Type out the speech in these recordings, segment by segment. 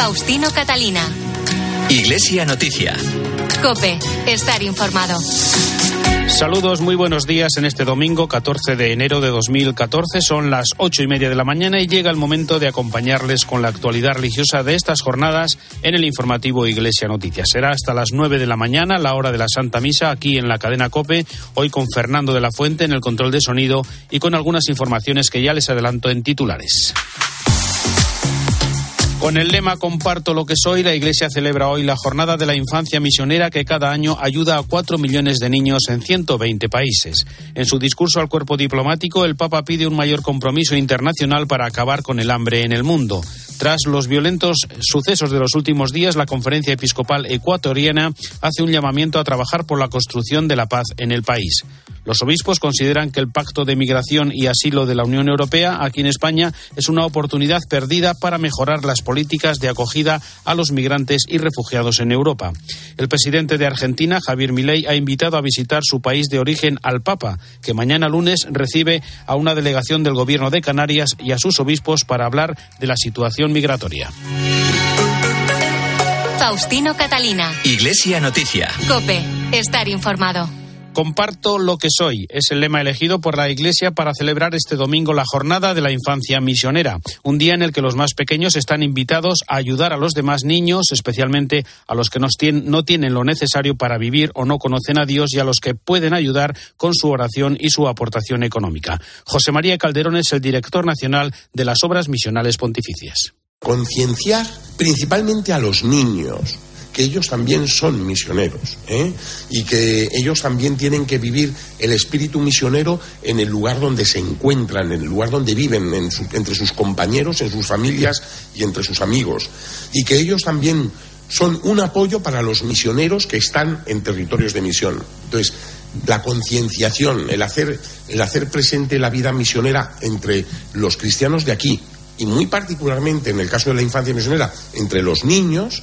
Faustino Catalina. Iglesia Noticia. Cope, estar informado. Saludos, muy buenos días en este domingo 14 de enero de 2014. Son las ocho y media de la mañana y llega el momento de acompañarles con la actualidad religiosa de estas jornadas en el informativo Iglesia Noticias. Será hasta las nueve de la mañana, la hora de la Santa Misa, aquí en la cadena Cope, hoy con Fernando de la Fuente en el control de sonido y con algunas informaciones que ya les adelanto en titulares. Con el lema Comparto lo que soy, la Iglesia celebra hoy la Jornada de la Infancia Misionera que cada año ayuda a cuatro millones de niños en 120 países. En su discurso al cuerpo diplomático, el Papa pide un mayor compromiso internacional para acabar con el hambre en el mundo. Tras los violentos sucesos de los últimos días, la Conferencia Episcopal Ecuatoriana hace un llamamiento a trabajar por la construcción de la paz en el país. Los obispos consideran que el Pacto de Migración y Asilo de la Unión Europea, aquí en España, es una oportunidad perdida para mejorar las políticas de acogida a los migrantes y refugiados en Europa. El presidente de Argentina, Javier Milei, ha invitado a visitar su país de origen al Papa, que mañana lunes recibe a una delegación del Gobierno de Canarias y a sus obispos para hablar de la situación migratoria. Faustino Catalina. Iglesia Noticia. Cope, estar informado. Comparto lo que soy es el lema elegido por la Iglesia para celebrar este domingo la jornada de la infancia misionera, un día en el que los más pequeños están invitados a ayudar a los demás niños, especialmente a los que no tienen lo necesario para vivir o no conocen a Dios y a los que pueden ayudar con su oración y su aportación económica. José María Calderón es el director nacional de las Obras Misionales Pontificias. Concienciar principalmente a los niños ellos también son misioneros ¿eh? y que ellos también tienen que vivir el espíritu misionero en el lugar donde se encuentran, en el lugar donde viven, entre sus compañeros, en sus familias y entre sus amigos. Y que ellos también son un apoyo para los misioneros que están en territorios de misión. Entonces, la concienciación, el hacer, el hacer presente la vida misionera entre los cristianos de aquí y muy particularmente en el caso de la infancia misionera entre los niños,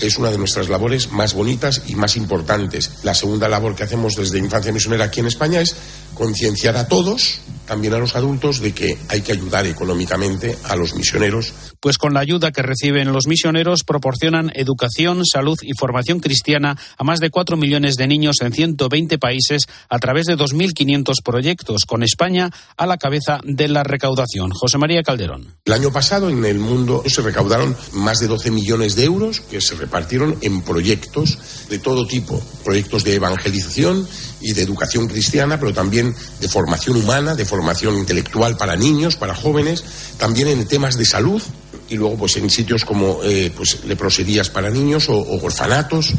es una de nuestras labores más bonitas y más importantes. La segunda labor que hacemos desde Infancia Misionera aquí en España es concienciar a todos, también a los adultos, de que hay que ayudar económicamente a los misioneros. Pues con la ayuda que reciben los misioneros proporcionan educación, salud y formación cristiana a más de 4 millones de niños en 120 países a través de 2.500 proyectos, con España a la cabeza de la recaudación. José María Calderón. El año pasado en el mundo se recaudaron más de 12 millones de euros que se repartieron en proyectos de todo tipo, proyectos de evangelización y de educación cristiana, pero también de formación humana, de formación intelectual para niños, para jóvenes, también en temas de salud y luego pues en sitios como eh, pues leproserías para niños o, o orfanatos.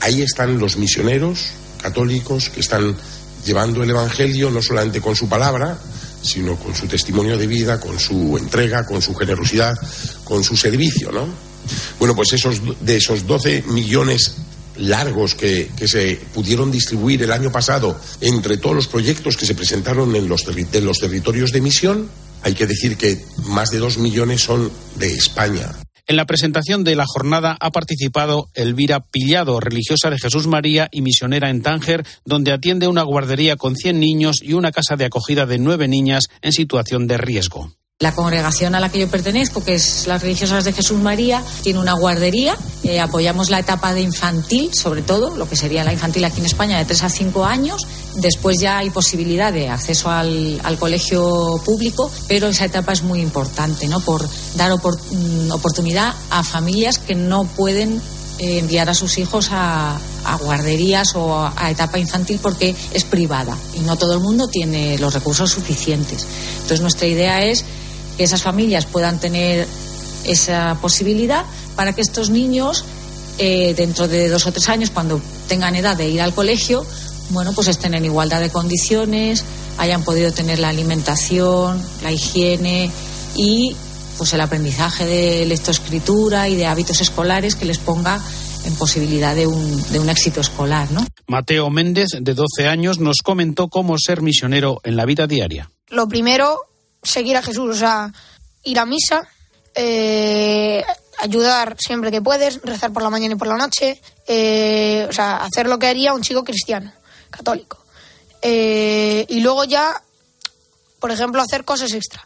Ahí están los misioneros católicos que están llevando el Evangelio no solamente con su palabra, sino con su testimonio de vida, con su entrega, con su generosidad, con su servicio, ¿no? Bueno, pues esos, de esos 12 millones largos que, que, se pudieron distribuir el año pasado entre todos los proyectos que se presentaron en los, los territorios de misión, hay que decir que más de dos millones son de España. En la presentación de la jornada ha participado Elvira Pillado, religiosa de Jesús María y misionera en Tánger, donde atiende una guardería con 100 niños y una casa de acogida de nueve niñas en situación de riesgo. La congregación a la que yo pertenezco, que es las religiosas de Jesús María, tiene una guardería. Eh, apoyamos la etapa de infantil, sobre todo, lo que sería la infantil aquí en España, de 3 a 5 años. Después ya hay posibilidad de acceso al, colegio público, pero esa etapa es muy importante, ¿no? Por dar opor oportunidad a familias que no pueden eh, enviar a sus hijos a, a guarderías o a, a, etapa infantil porque es privada y no todo el mundo tiene los recursos suficientes. Entonces nuestra idea es que esas familias puedan tener esa posibilidad para que estos niños, eh, dentro de dos o tres años, cuando tengan edad de ir al colegio, bueno, pues estén en igualdad de condiciones, hayan podido tener la alimentación, la higiene y pues el aprendizaje de lectoescritura y de hábitos escolares que les ponga en posibilidad de un, de un éxito escolar, ¿no? Mateo Méndez, de 12 años, nos comentó cómo ser misionero en la vida diaria. Lo primero seguir a Jesús, o sea, ir a misa, eh, ayudar siempre que puedes, rezar por la mañana y por la noche, eh, o sea, hacer lo que haría un chico cristiano, católico. Eh, y luego ya, por ejemplo, hacer cosas extra.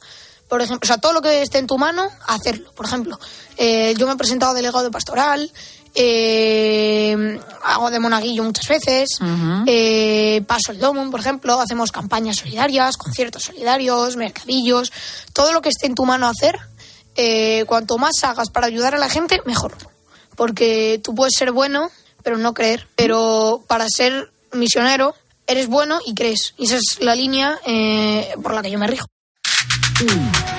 Por ejemplo, o sea, todo lo que esté en tu mano, hacerlo. Por ejemplo, eh, yo me he presentado delegado de pastoral, eh, hago de monaguillo muchas veces, eh, paso el domo, por ejemplo, hacemos campañas solidarias, conciertos solidarios, mercadillos, todo lo que esté en tu mano hacer, eh, cuanto más hagas para ayudar a la gente, mejor. Porque tú puedes ser bueno, pero no creer. Pero para ser misionero, eres bueno y crees. Y esa es la línea eh, por la que yo me rijo. Mm.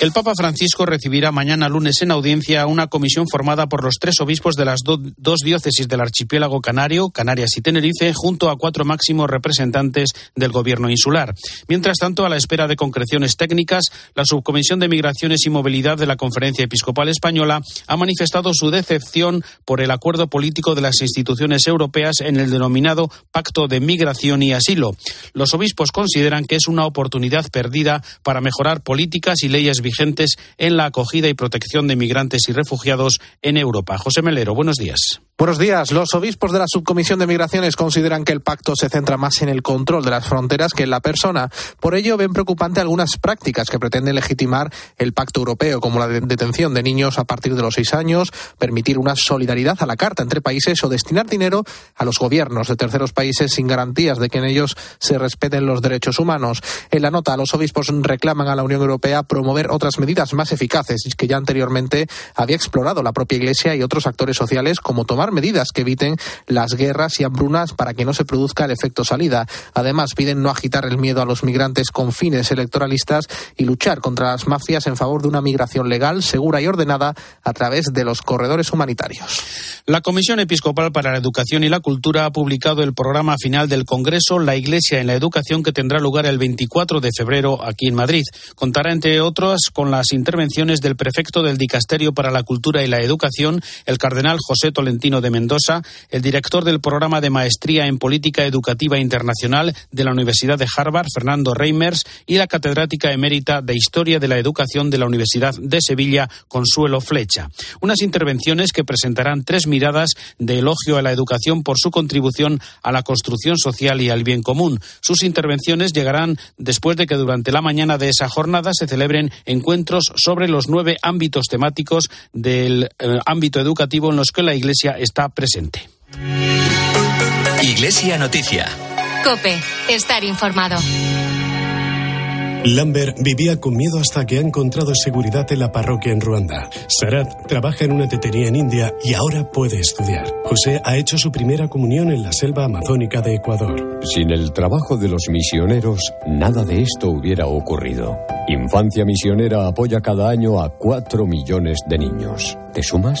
El Papa Francisco recibirá mañana lunes en audiencia a una comisión formada por los tres obispos de las do- dos diócesis del archipiélago canario, Canarias y Tenerife, junto a cuatro máximos representantes del gobierno insular. Mientras tanto, a la espera de concreciones técnicas, la Subcomisión de Migraciones y Movilidad de la Conferencia Episcopal Española ha manifestado su decepción por el acuerdo político de las instituciones europeas en el denominado Pacto de Migración y Asilo. Los obispos consideran que es una oportunidad perdida para mejorar políticas y leyes vigentes en la acogida y protección de migrantes y refugiados en Europa. José Melero, buenos días. Buenos días. Los obispos de la Subcomisión de Migraciones consideran que el pacto se centra más en el control de las fronteras que en la persona. Por ello, ven preocupante algunas prácticas que pretenden legitimar el pacto europeo, como la de- detención de niños a partir de los seis años, permitir una solidaridad a la carta entre países o destinar dinero a los gobiernos de terceros países sin garantías de que en ellos se respeten los derechos humanos. En la nota, los obispos reclaman a la Unión Europea promover otras medidas más eficaces que ya anteriormente había explorado la propia Iglesia y otros actores sociales, como tomar medidas que eviten las guerras y hambrunas para que no se produzca el efecto salida. Además, piden no agitar el miedo a los migrantes con fines electoralistas y luchar contra las mafias en favor de una migración legal, segura y ordenada a través de los corredores humanitarios. La Comisión Episcopal para la Educación y la Cultura ha publicado el programa final del Congreso La Iglesia en la Educación que tendrá lugar el 24 de febrero aquí en Madrid. Contará, entre otros, con las intervenciones del prefecto del Dicasterio para la Cultura y la Educación, el cardenal José Tolentino de Mendoza, el director del programa de Maestría en Política Educativa Internacional de la Universidad de Harvard, Fernando Reimers, y la catedrática emérita de Historia de la Educación de la Universidad de Sevilla, Consuelo Flecha. Unas intervenciones que presentarán tres miradas de elogio a la educación por su contribución a la construcción social y al bien común. Sus intervenciones llegarán después de que durante la mañana de esa jornada se celebren encuentros sobre los nueve ámbitos temáticos del eh, ámbito educativo en los que la Iglesia está presente. Iglesia Noticia. Cope, estar informado. Lambert vivía con miedo hasta que ha encontrado seguridad en la parroquia en Ruanda. Sarat trabaja en una tetería en India y ahora puede estudiar. José ha hecho su primera comunión en la selva amazónica de Ecuador. Sin el trabajo de los misioneros, nada de esto hubiera ocurrido. Infancia Misionera apoya cada año a 4 millones de niños. ¿Te sumas?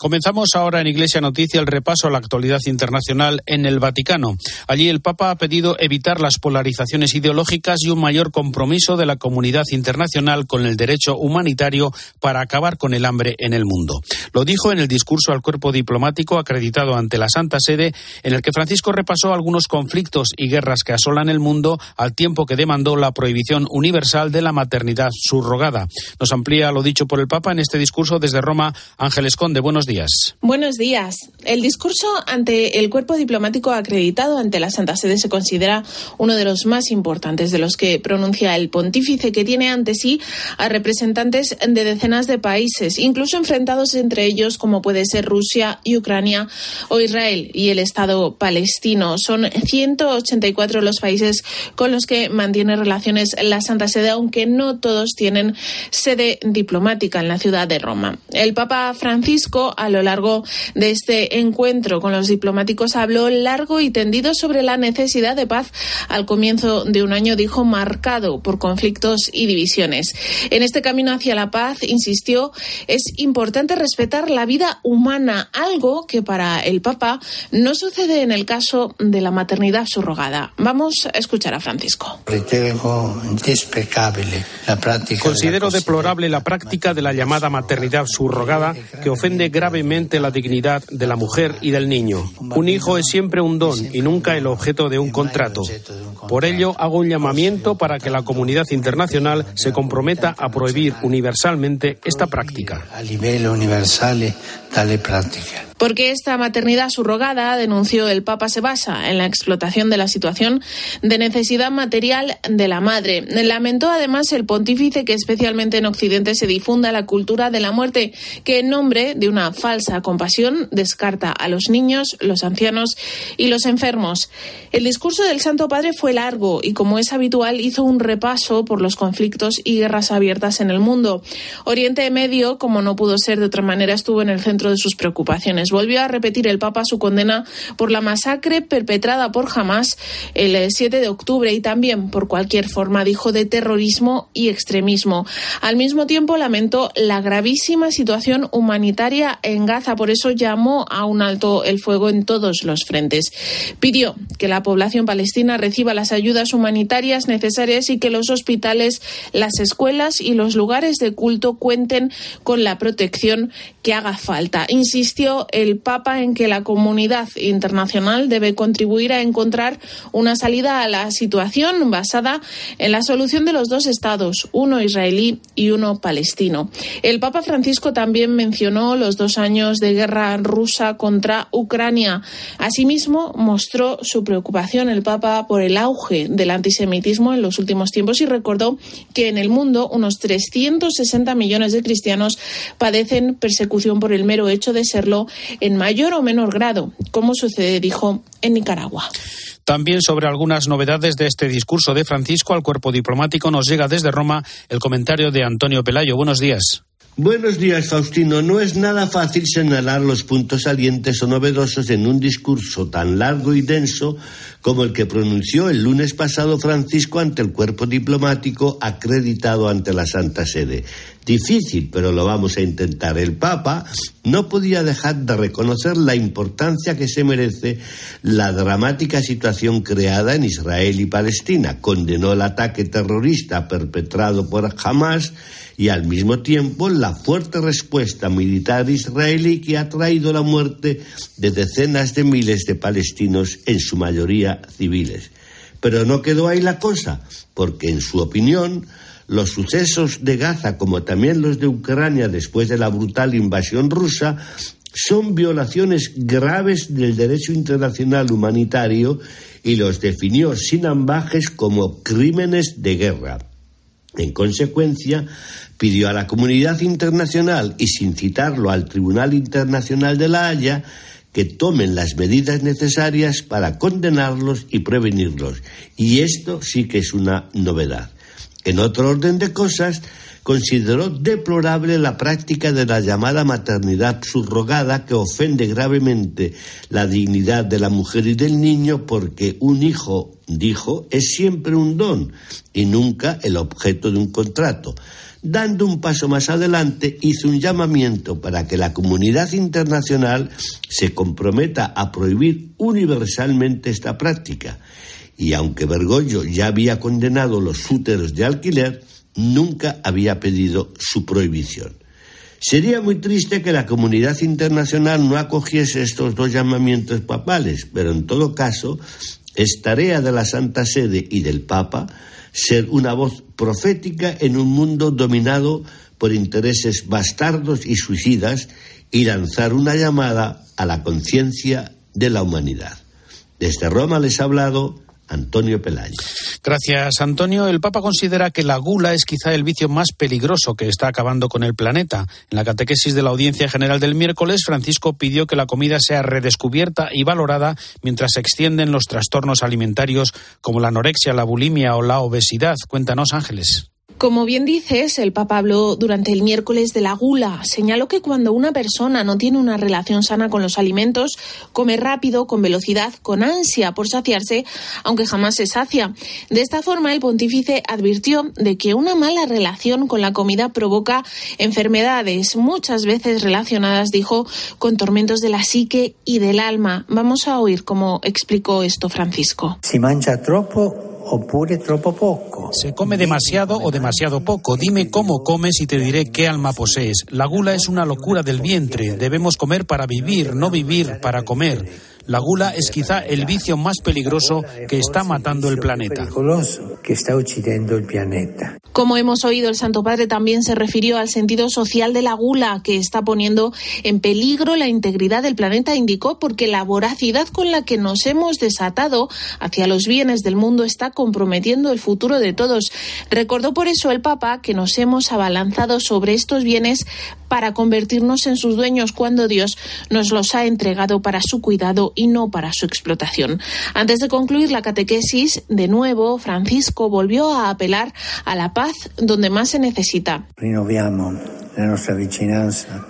Comenzamos ahora en Iglesia Noticia el repaso a la actualidad internacional en el Vaticano. Allí el Papa ha pedido evitar las polarizaciones ideológicas y un mayor compromiso de la comunidad internacional con el derecho humanitario para acabar con el hambre en el mundo. Lo dijo en el discurso al cuerpo diplomático acreditado ante la Santa Sede, en el que Francisco repasó algunos conflictos y guerras que asolan el mundo al tiempo que demandó la prohibición universal de la maternidad subrogada. Nos amplía lo dicho por el Papa en este discurso desde Roma. Ángeles Conde, buenos Buenos días. El discurso ante el cuerpo diplomático acreditado ante la Santa Sede se considera uno de los más importantes de los que pronuncia el pontífice, que tiene ante sí a representantes de decenas de países, incluso enfrentados entre ellos como puede ser Rusia y Ucrania o Israel y el Estado palestino. Son 184 los países con los que mantiene relaciones la Santa Sede, aunque no todos tienen sede diplomática en la ciudad de Roma. El Papa Francisco a lo largo de este encuentro con los diplomáticos habló largo y tendido sobre la necesidad de paz al comienzo de un año, dijo, marcado por conflictos y divisiones. En este camino hacia la paz, insistió, es importante respetar la vida humana, algo que para el Papa no sucede en el caso de la maternidad subrogada. Vamos a escuchar a Francisco. Considero deplorable la práctica de la llamada maternidad subrogada que ofende gravemente la dignidad de la mujer y del niño. Un hijo es siempre un don y nunca el objeto de un contrato. Por ello, hago un llamamiento para que la comunidad internacional se comprometa a prohibir universalmente esta práctica. A nivel universal, tale práctica. Porque esta maternidad subrogada, denunció el Papa, se basa en la explotación de la situación de necesidad material de la madre. Lamentó además el pontífice que especialmente en Occidente se difunda la cultura de la muerte, que en nombre de una falsa compasión descarta a los niños, los ancianos y los enfermos. El discurso del Santo Padre fue largo y, como es habitual, hizo un repaso por los conflictos y guerras abiertas en el mundo. Oriente Medio, como no pudo ser de otra manera, estuvo en el centro de sus preocupaciones volvió a repetir el Papa su condena por la masacre perpetrada por Hamas el 7 eh, de octubre y también por cualquier forma, dijo, de terrorismo y extremismo. Al mismo tiempo lamentó la gravísima situación humanitaria en Gaza, por eso llamó a un alto el fuego en todos los frentes. Pidió que la población palestina reciba las ayudas humanitarias necesarias y que los hospitales, las escuelas y los lugares de culto cuenten con la protección que haga falta. Insistió el Papa en que la comunidad internacional debe contribuir a encontrar una salida a la situación basada en la solución de los dos estados, uno israelí y uno palestino. El Papa Francisco también mencionó los dos años de guerra rusa contra Ucrania. Asimismo, mostró su preocupación el Papa por el auge del antisemitismo en los últimos tiempos y recordó que en el mundo unos 360 millones de cristianos padecen persecución por el mero hecho de serlo en mayor o menor grado, como sucede, dijo, en Nicaragua. También sobre algunas novedades de este discurso de Francisco al cuerpo diplomático nos llega desde Roma el comentario de Antonio Pelayo. Buenos días. Buenos días, Faustino. No es nada fácil señalar los puntos salientes o novedosos en un discurso tan largo y denso como el que pronunció el lunes pasado Francisco ante el cuerpo diplomático acreditado ante la Santa Sede. Difícil, pero lo vamos a intentar. El Papa no podía dejar de reconocer la importancia que se merece la dramática situación creada en Israel y Palestina. Condenó el ataque terrorista perpetrado por Hamas y al mismo tiempo la fuerte respuesta militar israelí que ha traído la muerte de decenas de miles de palestinos, en su mayoría civiles. Pero no quedó ahí la cosa, porque en su opinión los sucesos de Gaza, como también los de Ucrania después de la brutal invasión rusa, son violaciones graves del derecho internacional humanitario y los definió sin ambajes como crímenes de guerra. En consecuencia, pidió a la comunidad internacional y sin citarlo al Tribunal Internacional de la Haya que tomen las medidas necesarias para condenarlos y prevenirlos. Y esto sí que es una novedad. En otro orden de cosas, consideró deplorable la práctica de la llamada maternidad subrogada que ofende gravemente la dignidad de la mujer y del niño porque un hijo dijo, es siempre un don y nunca el objeto de un contrato. Dando un paso más adelante, hizo un llamamiento para que la comunidad internacional se comprometa a prohibir universalmente esta práctica. Y aunque Bergoglio ya había condenado los úteros de alquiler, nunca había pedido su prohibición. Sería muy triste que la comunidad internacional no acogiese estos dos llamamientos papales, pero en todo caso es tarea de la Santa Sede y del Papa ser una voz profética en un mundo dominado por intereses bastardos y suicidas y lanzar una llamada a la conciencia de la humanidad. Desde Roma les ha hablado Antonio Pelayo. Gracias, Antonio. El Papa considera que la gula es quizá el vicio más peligroso que está acabando con el planeta. En la catequesis de la Audiencia General del miércoles, Francisco pidió que la comida sea redescubierta y valorada mientras se extienden los trastornos alimentarios como la anorexia, la bulimia o la obesidad. Cuéntanos, Ángeles. Como bien dices, el Papa habló durante el miércoles de la gula. Señaló que cuando una persona no tiene una relación sana con los alimentos, come rápido, con velocidad, con ansia por saciarse, aunque jamás se sacia. De esta forma, el pontífice advirtió de que una mala relación con la comida provoca enfermedades, muchas veces relacionadas, dijo, con tormentos de la psique y del alma. Vamos a oír cómo explicó esto Francisco. Si mancha troppo oppure troppo poco. Se come demasiado o demasiado poco. Dime cómo comes y te diré qué alma posees. La gula es una locura del vientre. Debemos comer para vivir, no vivir para comer. La gula es quizá el vicio más peligroso que está matando el planeta. que está uccidendo el planeta. Como hemos oído, el Santo Padre también se refirió al sentido social de la gula que está poniendo en peligro la integridad del planeta, indicó, porque la voracidad con la que nos hemos desatado hacia los bienes del mundo está comprometiendo el futuro de todos. Recordó por eso el Papa que nos hemos abalanzado sobre estos bienes para convertirnos en sus dueños cuando Dios nos los ha entregado para su cuidado y no para su explotación. Antes de concluir la catequesis, de nuevo, Francisco volvió a apelar a la paz donde más se necesita.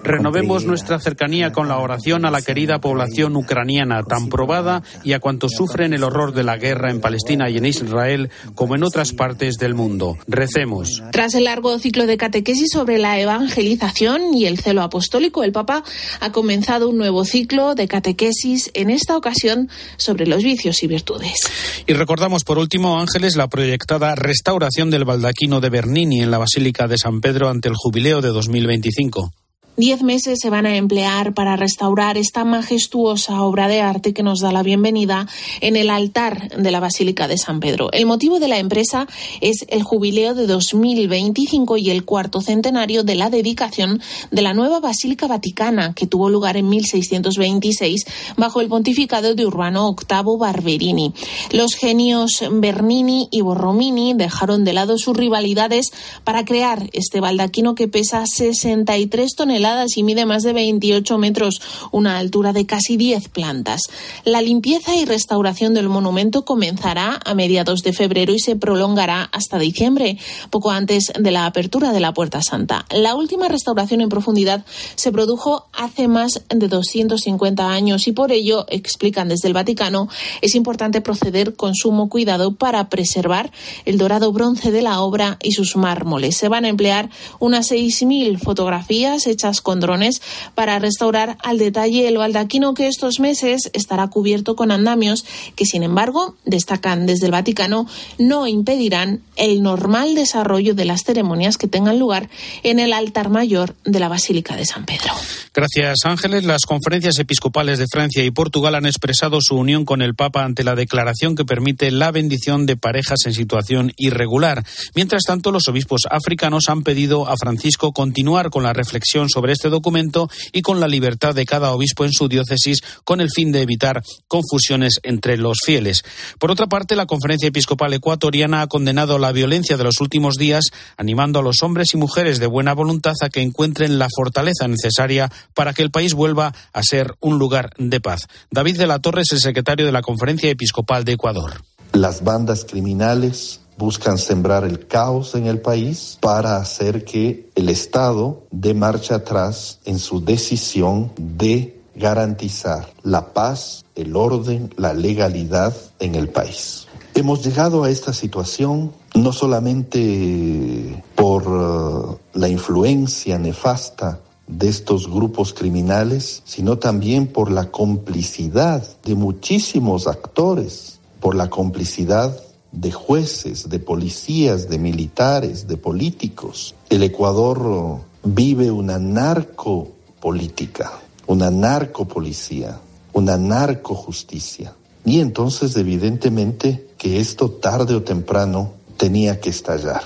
Renovemos nuestra cercanía con la oración a la querida población ucraniana, tan probada, y a cuantos sufren el horror de la guerra en Palestina y en Israel, como en otras partes del mundo. Recemos. Tras el largo ciclo de catequesis sobre la evangelización y el celo apostólico, el Papa ha comenzado un nuevo ciclo de catequesis en esta ocasión sobre los vicios y virtudes. Y recordamos por último, Ángeles, la proyectada restauración del baldaquino de Bernini en la Basílica de San Pedro ante el jubileo de 2025. Diez meses se van a emplear para restaurar esta majestuosa obra de arte que nos da la bienvenida en el altar de la Basílica de San Pedro. El motivo de la empresa es el jubileo de 2025 y el cuarto centenario de la dedicación de la nueva Basílica Vaticana, que tuvo lugar en 1626 bajo el pontificado de Urbano VIII Barberini. Los genios Bernini y Borromini dejaron de lado sus rivalidades para crear este baldaquino que pesa 63 toneladas y mide más de 28 metros, una altura de casi 10 plantas. La limpieza y restauración del monumento comenzará a mediados de febrero y se prolongará hasta diciembre, poco antes de la apertura de la Puerta Santa. La última restauración en profundidad se produjo hace más de 250 años y por ello, explican desde el Vaticano, es importante proceder con sumo cuidado para preservar el dorado bronce de la obra y sus mármoles. Se van a emplear unas 6.000 fotografías hechas con drones para restaurar al detalle el baldaquino que estos meses estará cubierto con andamios que, sin embargo, destacan desde el Vaticano, no impedirán el normal desarrollo de las ceremonias que tengan lugar en el altar mayor de la Basílica de San Pedro. Gracias, Ángeles. Las conferencias episcopales de Francia y Portugal han expresado su unión con el Papa ante la declaración que permite la bendición de parejas en situación irregular. Mientras tanto, los obispos africanos han pedido a Francisco continuar con la reflexión sobre sobre este documento y con la libertad de cada obispo en su diócesis con el fin de evitar confusiones entre los fieles. Por otra parte, la Conferencia Episcopal Ecuatoriana ha condenado la violencia de los últimos días, animando a los hombres y mujeres de buena voluntad a que encuentren la fortaleza necesaria para que el país vuelva a ser un lugar de paz. David de la Torre es el secretario de la Conferencia Episcopal de Ecuador. Las bandas criminales buscan sembrar el caos en el país para hacer que el Estado dé marcha atrás en su decisión de garantizar la paz, el orden, la legalidad en el país. Hemos llegado a esta situación no solamente por uh, la influencia nefasta de estos grupos criminales, sino también por la complicidad de muchísimos actores, por la complicidad de jueces, de policías, de militares, de políticos. El Ecuador vive una narcopolítica, una narcopolicía, una narcojusticia. Y entonces evidentemente que esto tarde o temprano tenía que estallar.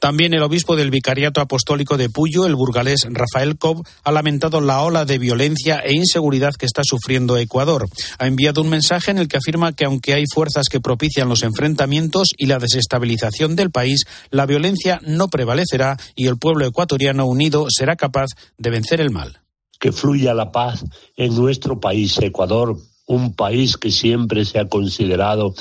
También el obispo del Vicariato Apostólico de Puyo, el burgalés Rafael Cobb, ha lamentado la ola de violencia e inseguridad que está sufriendo Ecuador. Ha enviado un mensaje en el que afirma que aunque hay fuerzas que propician los enfrentamientos y la desestabilización del país, la violencia no prevalecerá y el pueblo ecuatoriano unido será capaz de vencer el mal. Que fluya la paz en nuestro país, Ecuador, un país que siempre se ha considerado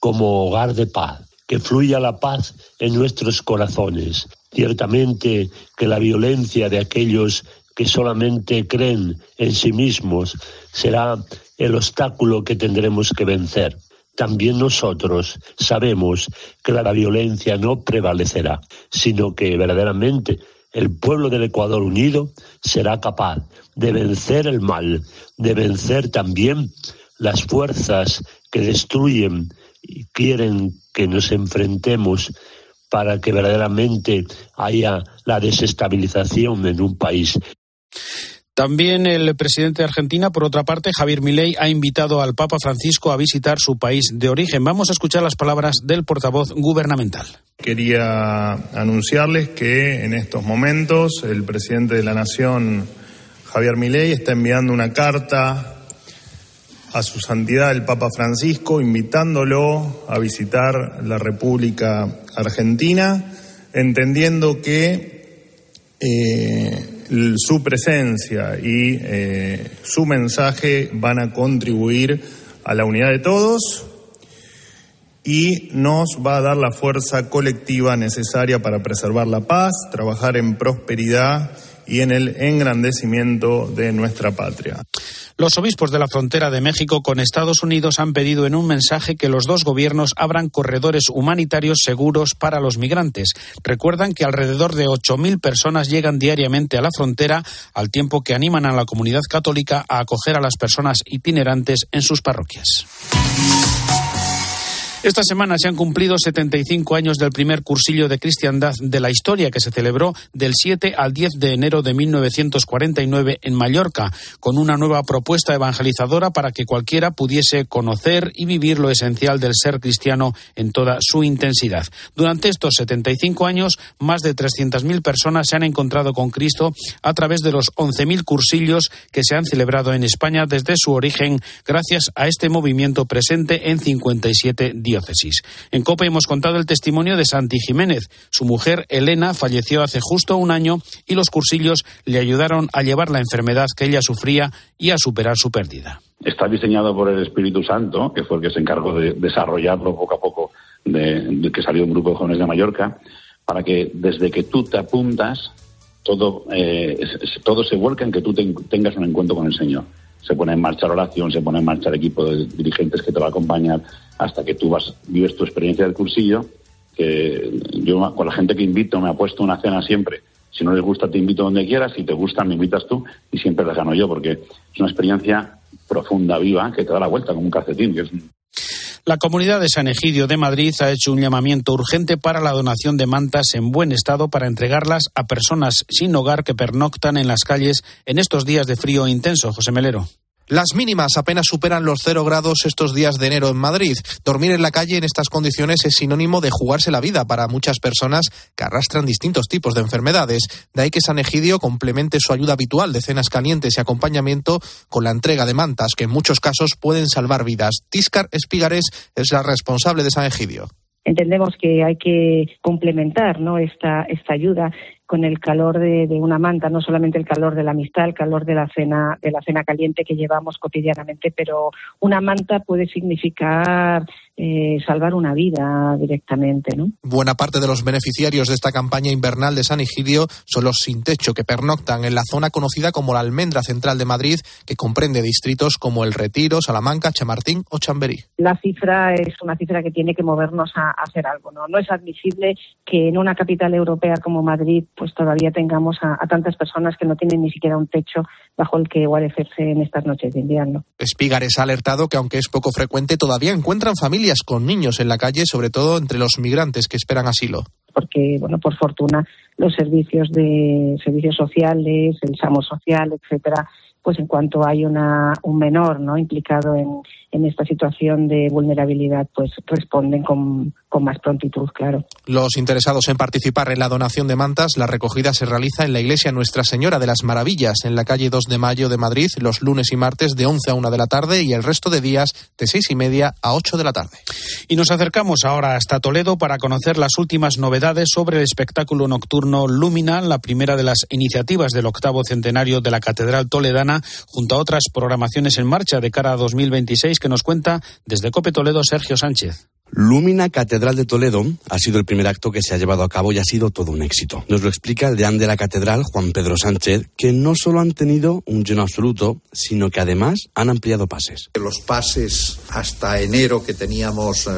como hogar de paz que fluya la paz en nuestros corazones. Ciertamente que la violencia de aquellos que solamente creen en sí mismos será el obstáculo que tendremos que vencer. También nosotros sabemos que la violencia no prevalecerá, sino que verdaderamente el pueblo del Ecuador unido será capaz de vencer el mal, de vencer también las fuerzas que destruyen y quieren que nos enfrentemos para que verdaderamente haya la desestabilización en un país. También el presidente de Argentina, por otra parte, Javier Milei, ha invitado al Papa Francisco a visitar su país de origen. Vamos a escuchar las palabras del portavoz gubernamental. Quería anunciarles que en estos momentos el presidente de la Nación, Javier Milei, está enviando una carta a su santidad el Papa Francisco, invitándolo a visitar la República Argentina, entendiendo que eh, su presencia y eh, su mensaje van a contribuir a la unidad de todos y nos va a dar la fuerza colectiva necesaria para preservar la paz, trabajar en prosperidad y en el engrandecimiento de nuestra patria. Los obispos de la frontera de México con Estados Unidos han pedido en un mensaje que los dos gobiernos abran corredores humanitarios seguros para los migrantes. Recuerdan que alrededor de 8.000 personas llegan diariamente a la frontera, al tiempo que animan a la comunidad católica a acoger a las personas itinerantes en sus parroquias. Esta semana se han cumplido 75 años del primer cursillo de cristiandad de la historia que se celebró del 7 al 10 de enero de 1949 en Mallorca, con una nueva propuesta evangelizadora para que cualquiera pudiese conocer y vivir lo esencial del ser cristiano en toda su intensidad. Durante estos 75 años, más de 300.000 personas se han encontrado con Cristo a través de los 11.000 cursillos que se han celebrado en España desde su origen, gracias a este movimiento presente en 57 días. En COPE hemos contado el testimonio de Santi Jiménez. Su mujer, Elena, falleció hace justo un año y los cursillos le ayudaron a llevar la enfermedad que ella sufría y a superar su pérdida. Está diseñado por el Espíritu Santo, que fue el que se encargó de desarrollarlo poco a poco, de, que salió un grupo de jóvenes de Mallorca, para que desde que tú te apuntas, todo, eh, todo se vuelca en que tú tengas un encuentro con el Señor se pone en marcha la oración, se pone en marcha el equipo de dirigentes que te va a acompañar hasta que tú vas, vives tu experiencia del cursillo, que yo con la gente que invito me ha puesto una cena siempre. Si no les gusta te invito donde quieras, si te gusta me invitas tú y siempre la gano yo porque es una experiencia profunda, viva, que te da la vuelta como un calcetín, que es la comunidad de San Egidio de Madrid ha hecho un llamamiento urgente para la donación de mantas en buen estado para entregarlas a personas sin hogar que pernoctan en las calles en estos días de frío intenso. José Melero. Las mínimas apenas superan los cero grados estos días de enero en Madrid. Dormir en la calle en estas condiciones es sinónimo de jugarse la vida para muchas personas que arrastran distintos tipos de enfermedades. De ahí que San Egidio complemente su ayuda habitual de cenas calientes y acompañamiento con la entrega de mantas que en muchos casos pueden salvar vidas. Tiscar Espigares es la responsable de San Egidio entendemos que hay que complementar esta ayuda con el calor de, una manta, no solamente el calor de la amistad, el calor de la cena, de la cena caliente que llevamos cotidianamente, pero una manta puede significar eh, salvar una vida directamente. ¿no? Buena parte de los beneficiarios de esta campaña invernal de San Egidio son los sin techo que pernoctan en la zona conocida como la Almendra Central de Madrid, que comprende distritos como El Retiro, Salamanca, Chamartín o Chamberí. La cifra es una cifra que tiene que movernos a, hacer algo. ¿no? no es admisible que en una capital europea como Madrid pues todavía tengamos a, a tantas personas que no tienen ni siquiera un techo bajo el que guarecerse en estas noches de invierno. Espigares ha alertado que aunque es poco frecuente, todavía encuentran familias con niños en la calle, sobre todo entre los migrantes que esperan asilo. Porque, bueno, por fortuna, los servicios de servicios sociales, el SAMO social, etcétera, pues en cuanto hay una, un menor no implicado en, en esta situación de vulnerabilidad, pues responden con, más prontitud, claro. Los interesados en participar en la donación de mantas, la recogida se realiza en la iglesia Nuestra Señora de las Maravillas, en la calle 2 de Mayo de Madrid, los lunes y martes de 11 a 1 de la tarde y el resto de días de 6 y media a 8 de la tarde. Y nos acercamos ahora hasta Toledo para conocer las últimas novedades sobre el espectáculo nocturno Lumina, la primera de las iniciativas del octavo centenario de la Catedral Toledana, junto a otras programaciones en marcha de cara a 2026 que nos cuenta desde Cope Toledo Sergio Sánchez. Lumina Catedral de Toledo ha sido el primer acto que se ha llevado a cabo y ha sido todo un éxito. Nos lo explica el deán de la catedral, Juan Pedro Sánchez, que no solo han tenido un lleno absoluto, sino que además han ampliado pases. Los pases hasta enero que teníamos eh,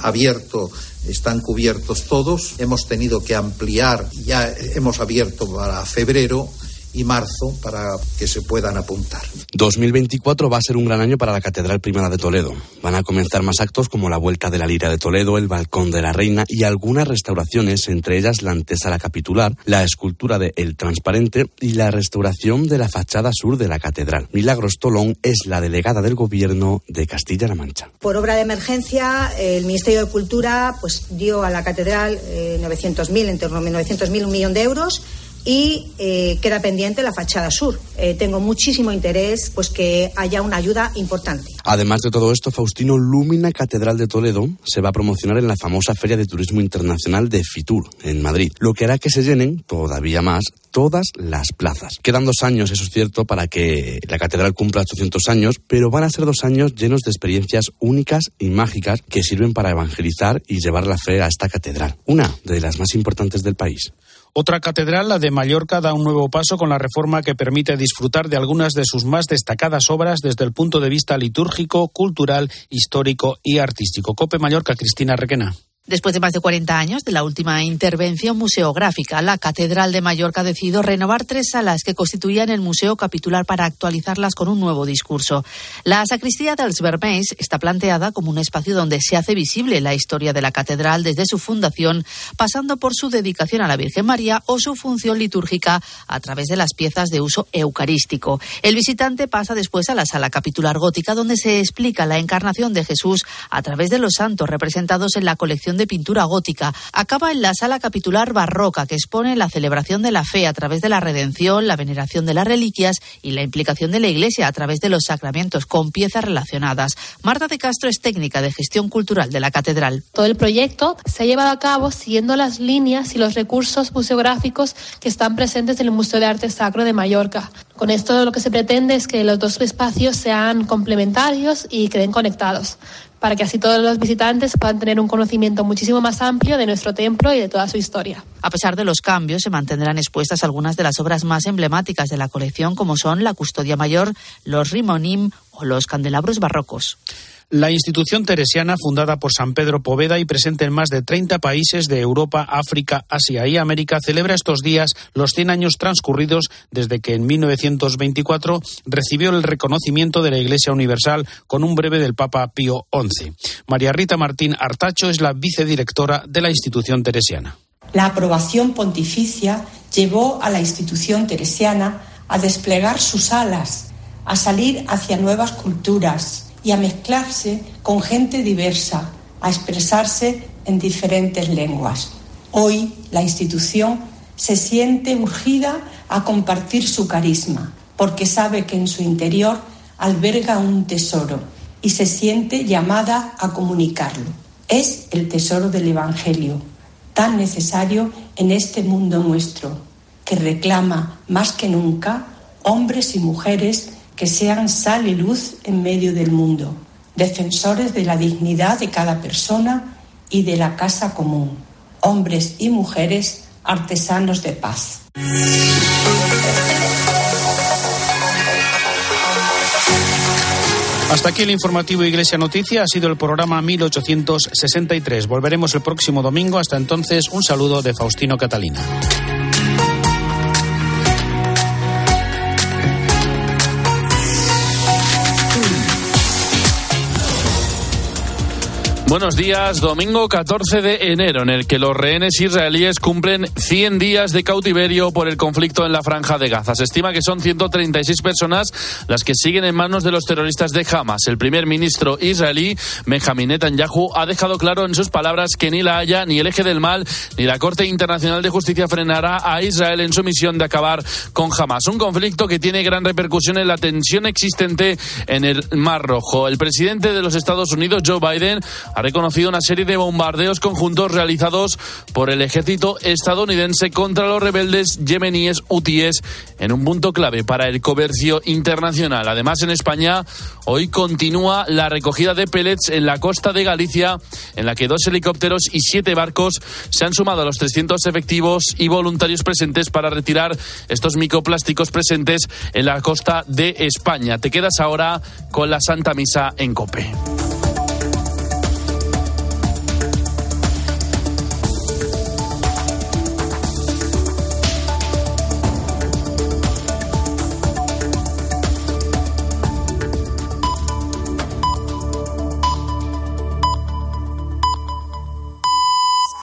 abierto están cubiertos todos. Hemos tenido que ampliar, ya hemos abierto para febrero y marzo para que se puedan apuntar. 2024 va a ser un gran año para la Catedral Primera de Toledo. Van a comenzar más actos como la Vuelta de la Lira de Toledo, el Balcón de la Reina y algunas restauraciones, entre ellas la antesala capitular, la escultura de El Transparente y la restauración de la fachada sur de la Catedral. Milagros Tolón es la delegada del Gobierno de Castilla-La Mancha. Por obra de emergencia, el Ministerio de Cultura pues, dio a la Catedral eh, 900.000, en torno a 900.000, un millón de euros y eh, queda pendiente la fachada sur. Eh, tengo muchísimo interés pues que haya una ayuda importante. Además de todo esto, Faustino Lumina Catedral de Toledo se va a promocionar en la famosa Feria de Turismo Internacional de Fitur, en Madrid, lo que hará que se llenen todavía más todas las plazas. Quedan dos años, eso es cierto, para que la catedral cumpla 800 años, pero van a ser dos años llenos de experiencias únicas y mágicas que sirven para evangelizar y llevar la fe a esta catedral, una de las más importantes del país. Otra catedral, la de Mallorca, da un nuevo paso con la reforma que permite disfrutar de algunas de sus más destacadas obras desde el punto de vista litúrgico, cultural, histórico y artístico. Cope Mallorca, Cristina Requena. Después de más de 40 años de la última intervención museográfica, la Catedral de Mallorca ha decidido renovar tres salas que constituían el museo capitular para actualizarlas con un nuevo discurso. La sacristía dels Vermells está planteada como un espacio donde se hace visible la historia de la catedral desde su fundación, pasando por su dedicación a la Virgen María o su función litúrgica a través de las piezas de uso eucarístico. El visitante pasa después a la sala capitular gótica, donde se explica la encarnación de Jesús a través de los santos representados en la colección de pintura gótica. Acaba en la sala capitular barroca que expone la celebración de la fe a través de la redención, la veneración de las reliquias y la implicación de la Iglesia a través de los sacramentos con piezas relacionadas. Marta de Castro es técnica de gestión cultural de la catedral. Todo el proyecto se ha llevado a cabo siguiendo las líneas y los recursos museográficos que están presentes en el Museo de Arte Sacro de Mallorca. Con esto lo que se pretende es que los dos espacios sean complementarios y queden conectados para que así todos los visitantes puedan tener un conocimiento muchísimo más amplio de nuestro templo y de toda su historia. A pesar de los cambios, se mantendrán expuestas algunas de las obras más emblemáticas de la colección, como son la Custodia Mayor, los Rimonim o los candelabros barrocos. La institución teresiana, fundada por San Pedro Poveda y presente en más de 30 países de Europa, África, Asia y América, celebra estos días los 100 años transcurridos desde que en 1924 recibió el reconocimiento de la Iglesia Universal con un breve del Papa Pío XI. María Rita Martín Artacho es la vicedirectora de la institución teresiana. La aprobación pontificia llevó a la institución teresiana a desplegar sus alas, a salir hacia nuevas culturas, y a mezclarse con gente diversa, a expresarse en diferentes lenguas. Hoy la institución se siente urgida a compartir su carisma, porque sabe que en su interior alberga un tesoro y se siente llamada a comunicarlo. Es el tesoro del Evangelio, tan necesario en este mundo nuestro, que reclama más que nunca hombres y mujeres que sean sal y luz en medio del mundo, defensores de la dignidad de cada persona y de la casa común, hombres y mujeres artesanos de paz. Hasta aquí el informativo Iglesia Noticia. Ha sido el programa 1863. Volveremos el próximo domingo. Hasta entonces, un saludo de Faustino Catalina. Buenos días, domingo 14 de enero, en el que los rehenes israelíes cumplen 100 días de cautiverio por el conflicto en la franja de Gaza. Se estima que son 136 personas las que siguen en manos de los terroristas de Hamas. El primer ministro israelí, Benjamin Netanyahu, ha dejado claro en sus palabras que ni la Haya, ni el eje del mal, ni la Corte Internacional de Justicia frenará a Israel en su misión de acabar con Hamas. Un conflicto que tiene gran repercusión en la tensión existente en el Mar Rojo. El presidente de los Estados Unidos, Joe Biden, ha reconocido una serie de bombardeos conjuntos realizados por el ejército estadounidense contra los rebeldes yemeníes hutíes en un punto clave para el comercio internacional. Además, en España hoy continúa la recogida de pellets en la costa de Galicia, en la que dos helicópteros y siete barcos se han sumado a los 300 efectivos y voluntarios presentes para retirar estos microplásticos presentes en la costa de España. Te quedas ahora con la Santa Misa en Cope.